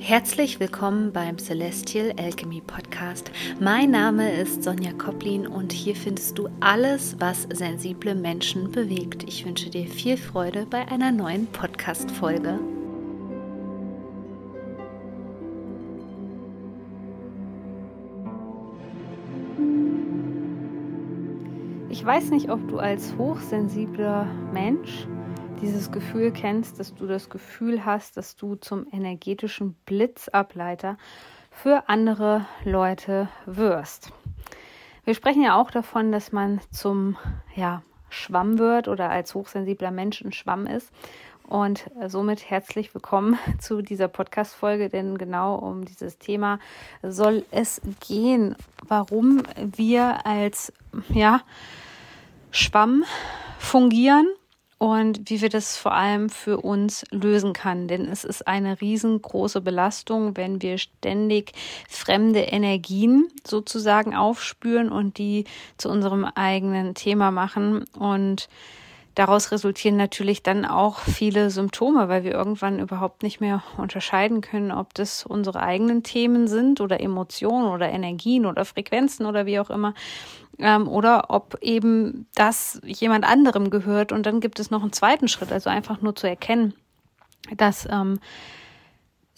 Herzlich willkommen beim Celestial Alchemy Podcast. Mein Name ist Sonja Koplin und hier findest du alles, was sensible Menschen bewegt. Ich wünsche dir viel Freude bei einer neuen Podcast-Folge. Ich weiß nicht, ob du als hochsensibler Mensch dieses Gefühl kennst, dass du das Gefühl hast, dass du zum energetischen Blitzableiter für andere Leute wirst. Wir sprechen ja auch davon, dass man zum ja, Schwamm wird oder als hochsensibler Mensch ein Schwamm ist. Und somit herzlich willkommen zu dieser Podcast-Folge, denn genau um dieses Thema soll es gehen, warum wir als ja, Schwamm fungieren und wie wir das vor allem für uns lösen kann. Denn es ist eine riesengroße Belastung, wenn wir ständig fremde Energien sozusagen aufspüren und die zu unserem eigenen Thema machen. Und daraus resultieren natürlich dann auch viele Symptome, weil wir irgendwann überhaupt nicht mehr unterscheiden können, ob das unsere eigenen Themen sind oder Emotionen oder Energien oder Frequenzen oder wie auch immer ähm, oder ob eben das jemand anderem gehört. Und dann gibt es noch einen zweiten Schritt, also einfach nur zu erkennen, dass ähm,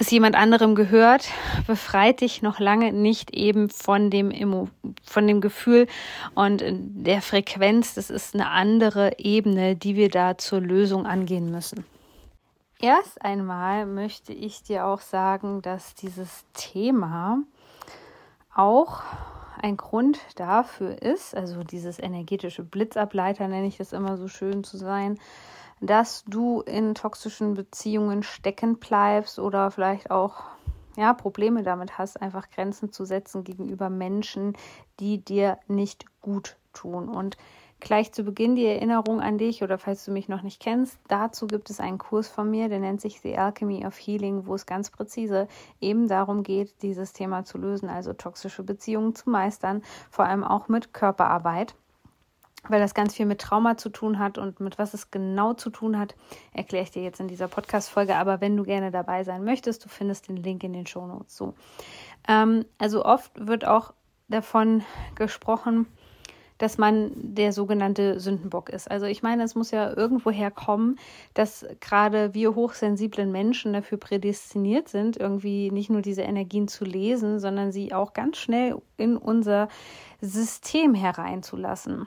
es jemand anderem gehört, befreit dich noch lange nicht eben von dem, von dem Gefühl und der Frequenz. Das ist eine andere Ebene, die wir da zur Lösung angehen müssen. Erst einmal möchte ich dir auch sagen, dass dieses Thema auch ein Grund dafür ist, also dieses energetische Blitzableiter nenne ich das immer so schön zu sein, dass du in toxischen Beziehungen stecken bleibst oder vielleicht auch ja, Probleme damit hast, einfach Grenzen zu setzen gegenüber Menschen, die dir nicht gut tun. Und Gleich zu Beginn die Erinnerung an dich oder falls du mich noch nicht kennst, dazu gibt es einen Kurs von mir, der nennt sich The Alchemy of Healing, wo es ganz präzise eben darum geht, dieses Thema zu lösen, also toxische Beziehungen zu meistern, vor allem auch mit Körperarbeit. Weil das ganz viel mit Trauma zu tun hat und mit was es genau zu tun hat, erkläre ich dir jetzt in dieser Podcast-Folge. Aber wenn du gerne dabei sein möchtest, du findest den Link in den Shownotes. So. Ähm, also oft wird auch davon gesprochen, dass man der sogenannte Sündenbock ist. Also ich meine, es muss ja irgendwo herkommen, dass gerade wir hochsensiblen Menschen dafür prädestiniert sind, irgendwie nicht nur diese Energien zu lesen, sondern sie auch ganz schnell in unser System hereinzulassen.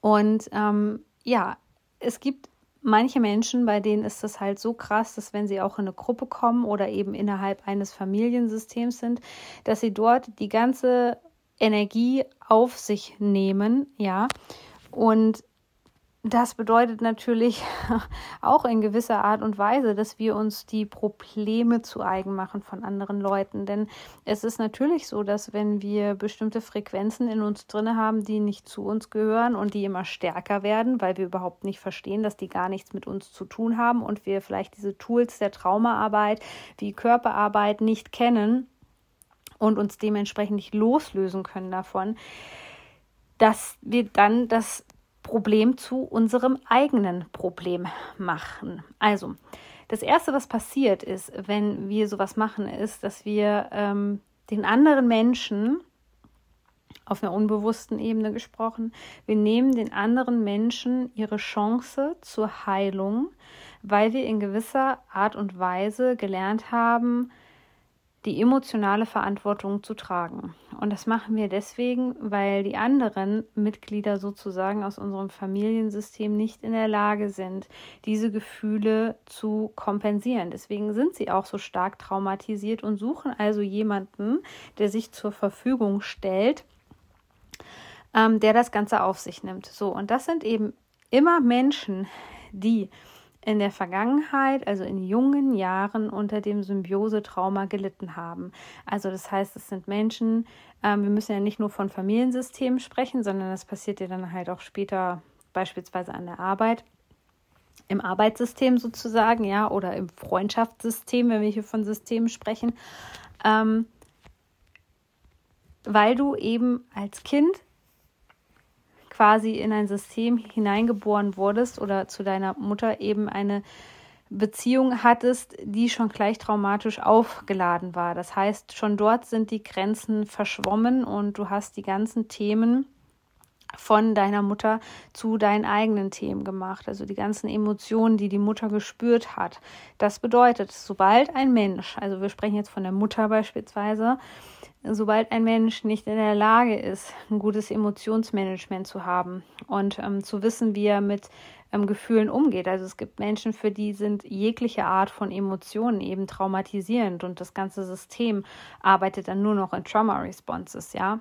Und ähm, ja, es gibt manche Menschen, bei denen ist das halt so krass, dass wenn sie auch in eine Gruppe kommen oder eben innerhalb eines Familiensystems sind, dass sie dort die ganze Energie auf sich nehmen, ja. Und das bedeutet natürlich auch in gewisser Art und Weise, dass wir uns die Probleme zu eigen machen von anderen Leuten. Denn es ist natürlich so, dass wenn wir bestimmte Frequenzen in uns drin haben, die nicht zu uns gehören und die immer stärker werden, weil wir überhaupt nicht verstehen, dass die gar nichts mit uns zu tun haben und wir vielleicht diese Tools der Traumaarbeit wie Körperarbeit nicht kennen, und uns dementsprechend nicht loslösen können davon, dass wir dann das Problem zu unserem eigenen Problem machen. Also, das Erste, was passiert ist, wenn wir sowas machen, ist, dass wir ähm, den anderen Menschen, auf einer unbewussten Ebene gesprochen, wir nehmen den anderen Menschen ihre Chance zur Heilung, weil wir in gewisser Art und Weise gelernt haben, die emotionale Verantwortung zu tragen. Und das machen wir deswegen, weil die anderen Mitglieder sozusagen aus unserem Familiensystem nicht in der Lage sind, diese Gefühle zu kompensieren. Deswegen sind sie auch so stark traumatisiert und suchen also jemanden, der sich zur Verfügung stellt, ähm, der das Ganze auf sich nimmt. So, und das sind eben immer Menschen, die in der Vergangenheit, also in jungen Jahren, unter dem Symbiose-Trauma gelitten haben. Also das heißt, es sind Menschen, ähm, wir müssen ja nicht nur von Familiensystemen sprechen, sondern das passiert ja dann halt auch später beispielsweise an der Arbeit im Arbeitssystem sozusagen, ja, oder im Freundschaftssystem, wenn wir hier von Systemen sprechen, ähm, weil du eben als Kind quasi in ein System hineingeboren wurdest oder zu deiner Mutter eben eine Beziehung hattest, die schon gleich traumatisch aufgeladen war. Das heißt, schon dort sind die Grenzen verschwommen und du hast die ganzen Themen von deiner Mutter zu deinen eigenen Themen gemacht, also die ganzen Emotionen, die die Mutter gespürt hat. Das bedeutet, sobald ein Mensch, also wir sprechen jetzt von der Mutter beispielsweise, sobald ein Mensch nicht in der Lage ist, ein gutes Emotionsmanagement zu haben und ähm, zu wissen, wie er mit ähm, Gefühlen umgeht. Also es gibt Menschen, für die sind jegliche Art von Emotionen eben traumatisierend und das ganze System arbeitet dann nur noch in Trauma Responses, ja.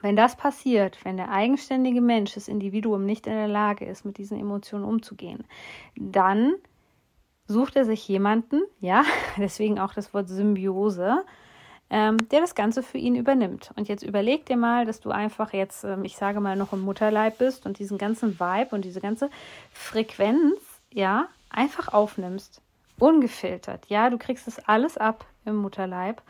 Wenn das passiert, wenn der eigenständige Mensch, das Individuum nicht in der Lage ist, mit diesen Emotionen umzugehen, dann sucht er sich jemanden, ja, deswegen auch das Wort Symbiose, ähm, der das Ganze für ihn übernimmt. Und jetzt überleg dir mal, dass du einfach jetzt, ähm, ich sage mal, noch im Mutterleib bist und diesen ganzen Vibe und diese ganze Frequenz, ja, einfach aufnimmst. Ungefiltert. Ja, du kriegst das alles ab im Mutterleib.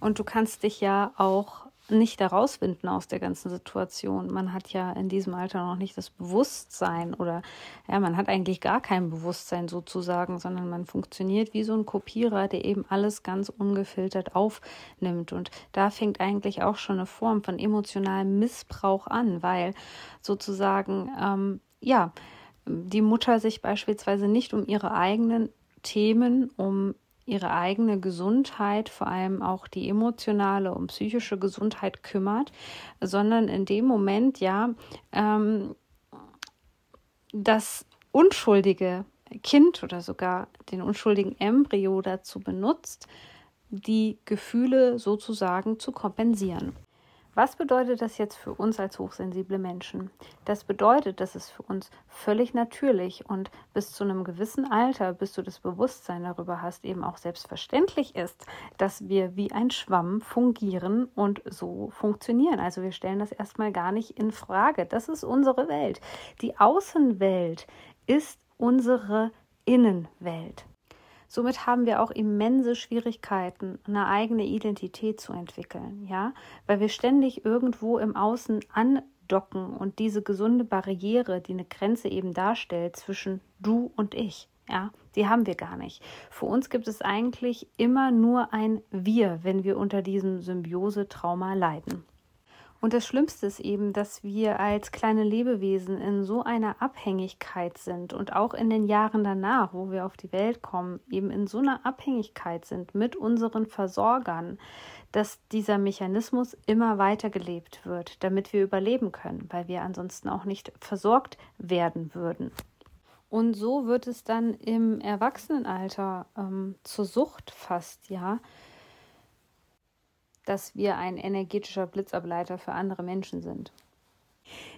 Und du kannst dich ja auch nicht herausfinden aus der ganzen Situation. Man hat ja in diesem Alter noch nicht das Bewusstsein oder ja, man hat eigentlich gar kein Bewusstsein sozusagen, sondern man funktioniert wie so ein Kopierer, der eben alles ganz ungefiltert aufnimmt. Und da fängt eigentlich auch schon eine Form von emotionalem Missbrauch an, weil sozusagen, ähm, ja, die Mutter sich beispielsweise nicht um ihre eigenen Themen, um ihre eigene Gesundheit, vor allem auch die emotionale und psychische Gesundheit kümmert, sondern in dem Moment ja ähm, das unschuldige Kind oder sogar den unschuldigen Embryo dazu benutzt, die Gefühle sozusagen zu kompensieren. Was bedeutet das jetzt für uns als hochsensible Menschen? Das bedeutet, dass es für uns völlig natürlich und bis zu einem gewissen Alter, bis du das Bewusstsein darüber hast, eben auch selbstverständlich ist, dass wir wie ein Schwamm fungieren und so funktionieren. Also wir stellen das erstmal gar nicht in Frage. Das ist unsere Welt. Die Außenwelt ist unsere Innenwelt. Somit haben wir auch immense Schwierigkeiten, eine eigene Identität zu entwickeln, ja, weil wir ständig irgendwo im Außen andocken und diese gesunde Barriere, die eine Grenze eben darstellt zwischen du und ich, ja, die haben wir gar nicht. Für uns gibt es eigentlich immer nur ein Wir, wenn wir unter diesem Symbiose-Trauma leiden. Und das Schlimmste ist eben, dass wir als kleine Lebewesen in so einer Abhängigkeit sind und auch in den Jahren danach, wo wir auf die Welt kommen, eben in so einer Abhängigkeit sind mit unseren Versorgern, dass dieser Mechanismus immer weiter gelebt wird, damit wir überleben können, weil wir ansonsten auch nicht versorgt werden würden. Und so wird es dann im Erwachsenenalter ähm, zur Sucht fast, ja, dass wir ein energetischer Blitzableiter für andere Menschen sind.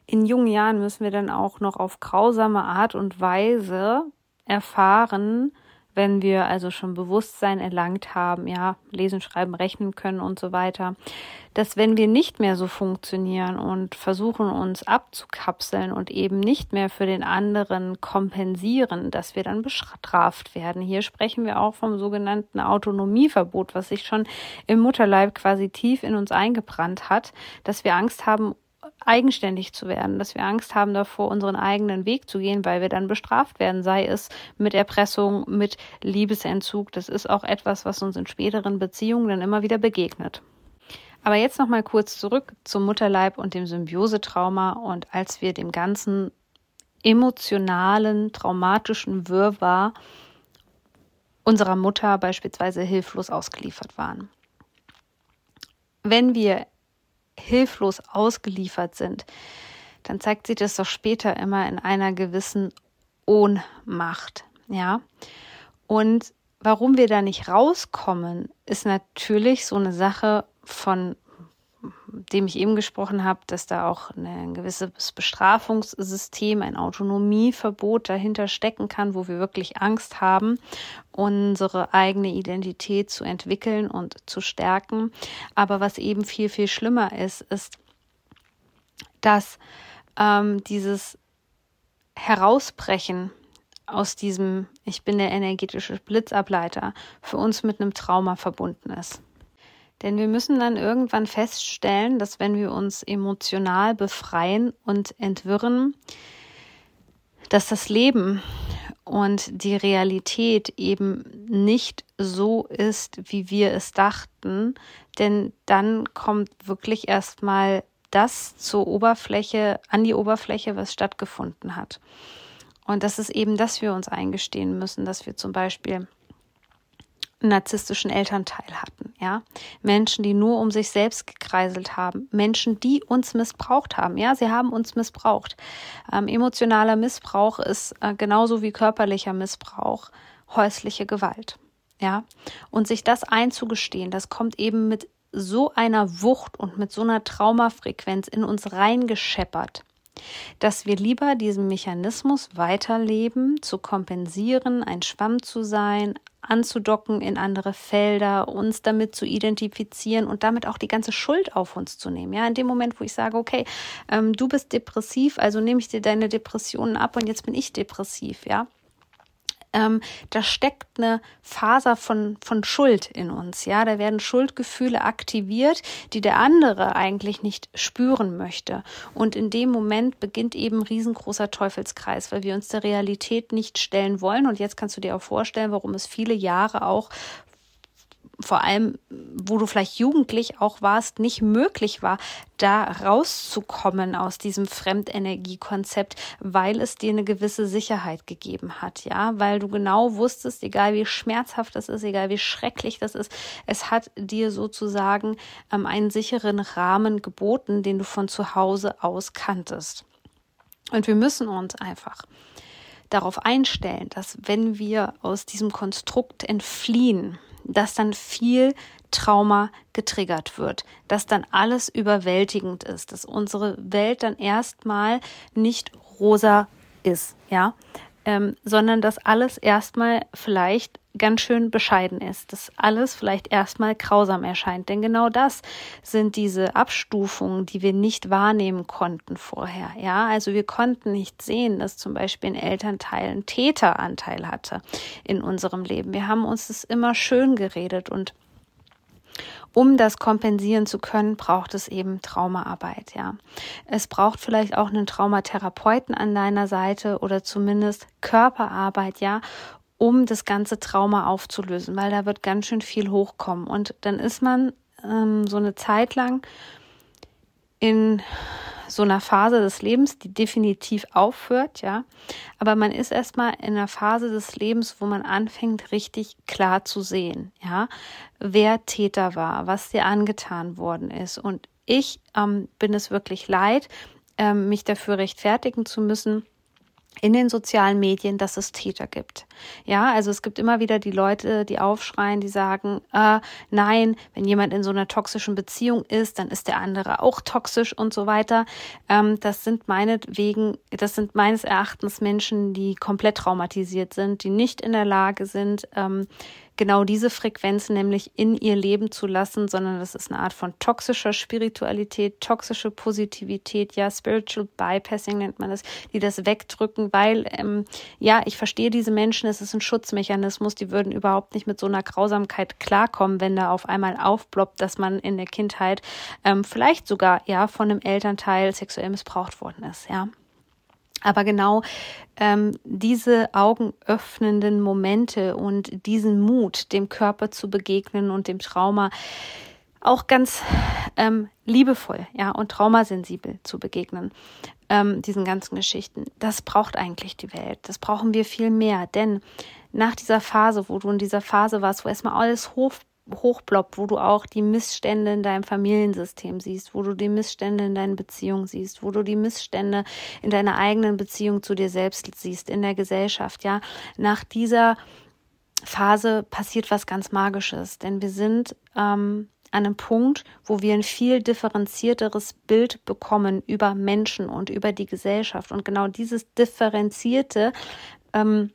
In jungen Jahren müssen wir dann auch noch auf grausame Art und Weise erfahren, wenn wir also schon Bewusstsein erlangt haben, ja, lesen, schreiben, rechnen können und so weiter, dass wenn wir nicht mehr so funktionieren und versuchen uns abzukapseln und eben nicht mehr für den anderen kompensieren, dass wir dann bestraft werden. Hier sprechen wir auch vom sogenannten Autonomieverbot, was sich schon im Mutterleib quasi tief in uns eingebrannt hat, dass wir Angst haben, eigenständig zu werden, dass wir Angst haben davor, unseren eigenen Weg zu gehen, weil wir dann bestraft werden, sei es mit Erpressung, mit Liebesentzug. Das ist auch etwas, was uns in späteren Beziehungen dann immer wieder begegnet. Aber jetzt noch mal kurz zurück zum Mutterleib und dem Symbiosetrauma und als wir dem ganzen emotionalen, traumatischen Wirrwarr unserer Mutter beispielsweise hilflos ausgeliefert waren. Wenn wir hilflos ausgeliefert sind, dann zeigt sich das doch später immer in einer gewissen Ohnmacht, ja. Und warum wir da nicht rauskommen, ist natürlich so eine Sache von dem ich eben gesprochen habe, dass da auch ein gewisses Bestrafungssystem, ein Autonomieverbot dahinter stecken kann, wo wir wirklich Angst haben, unsere eigene Identität zu entwickeln und zu stärken. Aber was eben viel, viel schlimmer ist, ist, dass ähm, dieses Herausbrechen aus diesem, ich bin der energetische Blitzableiter, für uns mit einem Trauma verbunden ist. Denn wir müssen dann irgendwann feststellen, dass wenn wir uns emotional befreien und entwirren, dass das Leben und die Realität eben nicht so ist, wie wir es dachten, denn dann kommt wirklich erstmal das zur Oberfläche, an die Oberfläche, was stattgefunden hat. Und das ist eben, dass wir uns eingestehen müssen, dass wir zum Beispiel narzisstischen Elternteil hatten, ja. Menschen, die nur um sich selbst gekreiselt haben, Menschen, die uns missbraucht haben, ja, sie haben uns missbraucht. Ähm, emotionaler Missbrauch ist äh, genauso wie körperlicher Missbrauch häusliche Gewalt, ja. Und sich das einzugestehen, das kommt eben mit so einer Wucht und mit so einer Traumafrequenz in uns reingescheppert dass wir lieber diesen Mechanismus weiterleben, zu kompensieren, ein Schwamm zu sein, anzudocken in andere Felder, uns damit zu identifizieren und damit auch die ganze Schuld auf uns zu nehmen. Ja, in dem Moment, wo ich sage, okay, ähm, du bist depressiv, also nehme ich dir deine Depressionen ab und jetzt bin ich depressiv, ja ähm, da steckt eine Faser von, von Schuld in uns. Ja, da werden Schuldgefühle aktiviert, die der andere eigentlich nicht spüren möchte. Und in dem Moment beginnt eben ein riesengroßer Teufelskreis, weil wir uns der Realität nicht stellen wollen. Und jetzt kannst du dir auch vorstellen, warum es viele Jahre auch vor allem, wo du vielleicht jugendlich auch warst, nicht möglich war, da rauszukommen aus diesem Fremdenergiekonzept, weil es dir eine gewisse Sicherheit gegeben hat, ja, weil du genau wusstest, egal wie schmerzhaft das ist, egal wie schrecklich das ist, es hat dir sozusagen ähm, einen sicheren Rahmen geboten, den du von zu Hause aus kanntest. Und wir müssen uns einfach darauf einstellen, dass wenn wir aus diesem Konstrukt entfliehen, dass dann viel Trauma getriggert wird, dass dann alles überwältigend ist, dass unsere Welt dann erstmal nicht rosa ist, ja, ähm, sondern dass alles erstmal vielleicht ganz schön bescheiden ist, dass alles vielleicht erstmal grausam erscheint. Denn genau das sind diese Abstufungen, die wir nicht wahrnehmen konnten vorher. Ja, also wir konnten nicht sehen, dass zum Beispiel ein Elternteil einen Täteranteil hatte in unserem Leben. Wir haben uns das immer schön geredet und um das kompensieren zu können, braucht es eben Traumaarbeit, ja. Es braucht vielleicht auch einen Traumatherapeuten an deiner Seite oder zumindest Körperarbeit, ja, um das ganze Trauma aufzulösen, weil da wird ganz schön viel hochkommen. Und dann ist man ähm, so eine Zeit lang in so einer Phase des Lebens, die definitiv aufhört, ja. Aber man ist erstmal in einer Phase des Lebens, wo man anfängt, richtig klar zu sehen, ja, wer Täter war, was dir angetan worden ist. Und ich ähm, bin es wirklich leid, ähm, mich dafür rechtfertigen zu müssen, in den sozialen Medien, dass es Täter gibt. Ja, also es gibt immer wieder die Leute, die aufschreien, die sagen, äh, nein, wenn jemand in so einer toxischen Beziehung ist, dann ist der andere auch toxisch und so weiter. Ähm, das sind meinetwegen, das sind meines Erachtens Menschen, die komplett traumatisiert sind, die nicht in der Lage sind, ähm, genau diese Frequenzen nämlich in ihr Leben zu lassen, sondern das ist eine Art von toxischer Spiritualität, toxische Positivität, ja, Spiritual Bypassing nennt man das, die das wegdrücken, weil, ähm, ja, ich verstehe diese Menschen, es ist ein Schutzmechanismus, die würden überhaupt nicht mit so einer Grausamkeit klarkommen, wenn da auf einmal aufploppt, dass man in der Kindheit ähm, vielleicht sogar, ja, von einem Elternteil sexuell missbraucht worden ist, ja. Aber genau ähm, diese augenöffnenden Momente und diesen Mut, dem Körper zu begegnen und dem Trauma auch ganz ähm, liebevoll, ja, und traumasensibel zu begegnen, ähm, diesen ganzen Geschichten. Das braucht eigentlich die Welt. Das brauchen wir viel mehr. Denn nach dieser Phase, wo du in dieser Phase warst, wo erstmal alles hoch hochploppt, wo du auch die Missstände in deinem Familiensystem siehst, wo du die Missstände in deinen Beziehungen siehst, wo du die Missstände in deiner eigenen Beziehung zu dir selbst siehst, in der Gesellschaft, ja. Nach dieser Phase passiert was ganz Magisches, denn wir sind ähm, an einem Punkt, wo wir ein viel differenzierteres Bild bekommen über Menschen und über die Gesellschaft. Und genau dieses differenzierte ähm,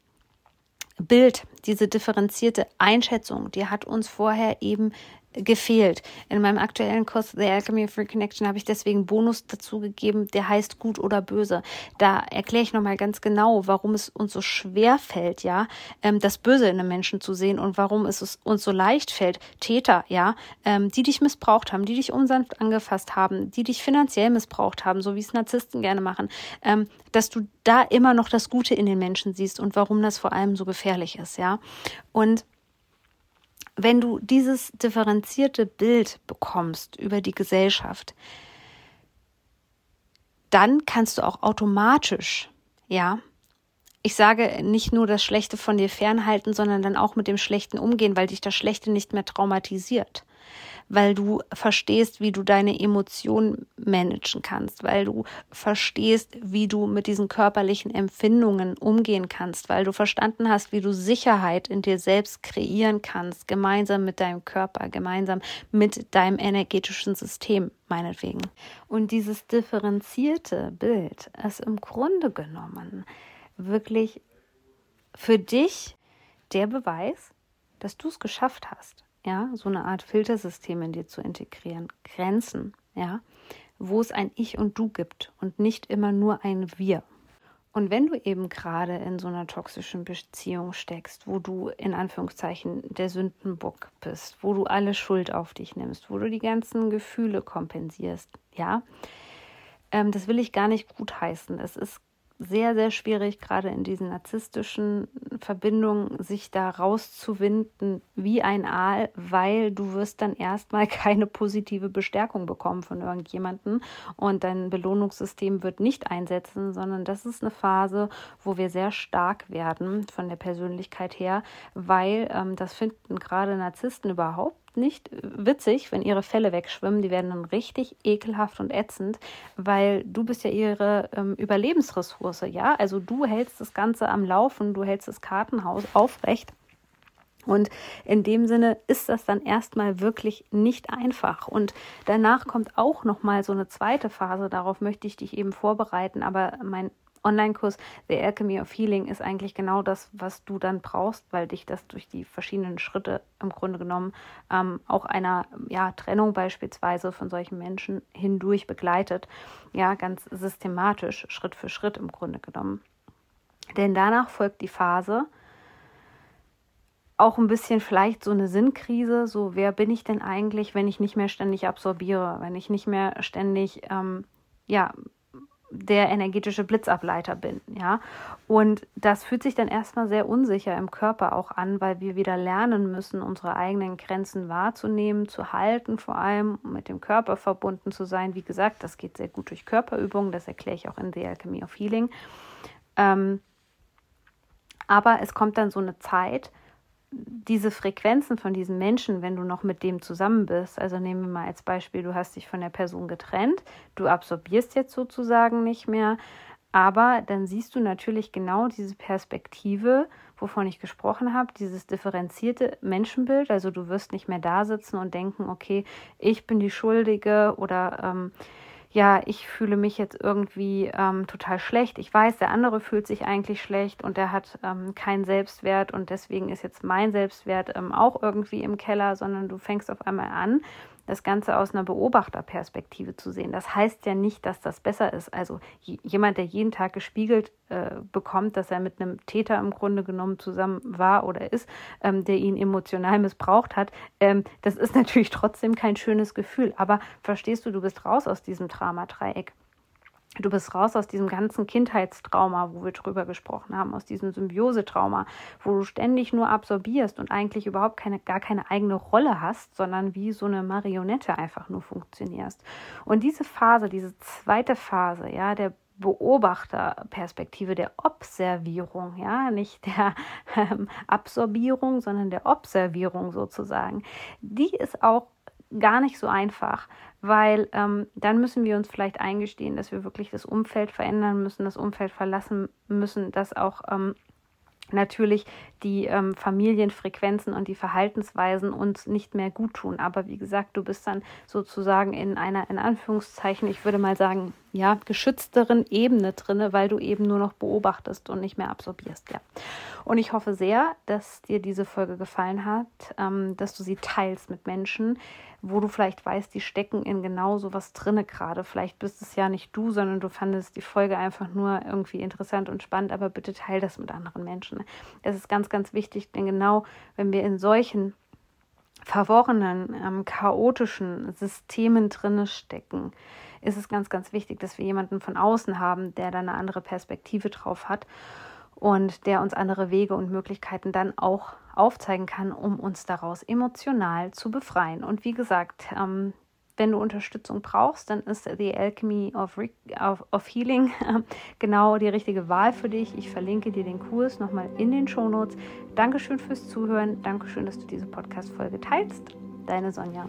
Bild, diese differenzierte Einschätzung, die hat uns vorher eben gefehlt. In meinem aktuellen Kurs The Alchemy of Reconnection habe ich deswegen Bonus dazu gegeben, der heißt Gut oder Böse. Da erkläre ich nochmal ganz genau, warum es uns so schwer fällt, ja, ähm, das Böse in einem Menschen zu sehen und warum es uns so leicht fällt, Täter, ja, ähm, die dich missbraucht haben, die dich unsanft angefasst haben, die dich finanziell missbraucht haben, so wie es Narzissten gerne machen, ähm, dass du da immer noch das Gute in den Menschen siehst und warum das vor allem so gefährlich ist, ja. Und wenn du dieses differenzierte Bild bekommst über die Gesellschaft, dann kannst du auch automatisch, ja, ich sage nicht nur das Schlechte von dir fernhalten, sondern dann auch mit dem Schlechten umgehen, weil dich das Schlechte nicht mehr traumatisiert weil du verstehst, wie du deine Emotionen managen kannst, weil du verstehst, wie du mit diesen körperlichen Empfindungen umgehen kannst, weil du verstanden hast, wie du Sicherheit in dir selbst kreieren kannst, gemeinsam mit deinem Körper, gemeinsam mit deinem energetischen System, meinetwegen. Und dieses differenzierte Bild ist im Grunde genommen wirklich für dich der Beweis, dass du es geschafft hast ja, so eine Art Filtersystem in dir zu integrieren, Grenzen, ja, wo es ein Ich und Du gibt und nicht immer nur ein Wir. Und wenn du eben gerade in so einer toxischen Beziehung steckst, wo du in Anführungszeichen der Sündenbock bist, wo du alle Schuld auf dich nimmst, wo du die ganzen Gefühle kompensierst, ja, ähm, das will ich gar nicht gutheißen. Es ist sehr, sehr schwierig, gerade in diesen narzisstischen Verbindungen, sich da rauszuwinden wie ein Aal, weil du wirst dann erstmal keine positive Bestärkung bekommen von irgendjemandem und dein Belohnungssystem wird nicht einsetzen, sondern das ist eine Phase, wo wir sehr stark werden von der Persönlichkeit her, weil ähm, das finden gerade Narzissten überhaupt nicht witzig, wenn ihre Fälle wegschwimmen. Die werden dann richtig ekelhaft und ätzend, weil du bist ja ihre ähm, Überlebensressource, ja? Also du hältst das Ganze am Laufen, du hältst das Kartenhaus aufrecht. Und in dem Sinne ist das dann erstmal wirklich nicht einfach. Und danach kommt auch noch mal so eine zweite Phase. Darauf möchte ich dich eben vorbereiten. Aber mein Online-Kurs The Alchemy of Healing ist eigentlich genau das, was du dann brauchst, weil dich das durch die verschiedenen Schritte im Grunde genommen ähm, auch einer ja, Trennung beispielsweise von solchen Menschen hindurch begleitet. Ja, ganz systematisch, Schritt für Schritt im Grunde genommen. Denn danach folgt die Phase, auch ein bisschen vielleicht so eine Sinnkrise, so wer bin ich denn eigentlich, wenn ich nicht mehr ständig absorbiere, wenn ich nicht mehr ständig ähm, ja der energetische Blitzableiter bin, ja. Und das fühlt sich dann erstmal sehr unsicher im Körper auch an, weil wir wieder lernen müssen, unsere eigenen Grenzen wahrzunehmen, zu halten, vor allem mit dem Körper verbunden zu sein. Wie gesagt, das geht sehr gut durch Körperübungen, das erkläre ich auch in The Alchemy of Healing. Ähm, aber es kommt dann so eine Zeit, diese Frequenzen von diesen Menschen, wenn du noch mit dem zusammen bist, also nehmen wir mal als Beispiel, du hast dich von der Person getrennt, du absorbierst jetzt sozusagen nicht mehr, aber dann siehst du natürlich genau diese Perspektive, wovon ich gesprochen habe, dieses differenzierte Menschenbild. Also du wirst nicht mehr da sitzen und denken, okay, ich bin die Schuldige oder ähm, ja, ich fühle mich jetzt irgendwie ähm, total schlecht. Ich weiß, der andere fühlt sich eigentlich schlecht und der hat ähm, keinen Selbstwert und deswegen ist jetzt mein Selbstwert ähm, auch irgendwie im Keller, sondern du fängst auf einmal an, das Ganze aus einer Beobachterperspektive zu sehen. Das heißt ja nicht, dass das besser ist. Also jemand, der jeden Tag gespiegelt äh, bekommt, dass er mit einem Täter im Grunde genommen zusammen war oder ist, ähm, der ihn emotional missbraucht hat, ähm, das ist natürlich trotzdem kein schönes Gefühl. Aber verstehst du, du bist raus aus diesem Dramadreieck. Du bist raus aus diesem ganzen Kindheitstrauma, wo wir drüber gesprochen haben, aus diesem Symbiosetrauma, wo du ständig nur absorbierst und eigentlich überhaupt keine, gar keine eigene Rolle hast, sondern wie so eine Marionette einfach nur funktionierst. Und diese Phase, diese zweite Phase, ja, der Beobachterperspektive, der Observierung, ja, nicht der ähm, Absorbierung, sondern der Observierung sozusagen, die ist auch gar nicht so einfach, weil ähm, dann müssen wir uns vielleicht eingestehen, dass wir wirklich das Umfeld verändern müssen, das Umfeld verlassen müssen, dass auch ähm, natürlich die ähm, Familienfrequenzen und die Verhaltensweisen uns nicht mehr gut tun. Aber wie gesagt, du bist dann sozusagen in einer, in Anführungszeichen, ich würde mal sagen, ja, geschützteren Ebene drinne, weil du eben nur noch beobachtest und nicht mehr absorbierst. Ja. Und ich hoffe sehr, dass dir diese Folge gefallen hat, ähm, dass du sie teilst mit Menschen, wo du vielleicht weißt, die stecken in genau so was drinne gerade. Vielleicht bist es ja nicht du, sondern du fandest die Folge einfach nur irgendwie interessant und spannend, aber bitte teil das mit anderen Menschen. Das ist ganz, ganz wichtig, denn genau wenn wir in solchen verworrenen, ähm, chaotischen Systemen drinne stecken, ist es ganz, ganz wichtig, dass wir jemanden von außen haben, der da eine andere Perspektive drauf hat und der uns andere Wege und Möglichkeiten dann auch aufzeigen kann, um uns daraus emotional zu befreien. Und wie gesagt, ähm, wenn du Unterstützung brauchst, dann ist The Alchemy of, Re of, of Healing genau die richtige Wahl für dich. Ich verlinke dir den Kurs nochmal in den Shownotes. Dankeschön fürs Zuhören. Dankeschön, dass du diese Podcast-Folge teilst. Deine Sonja.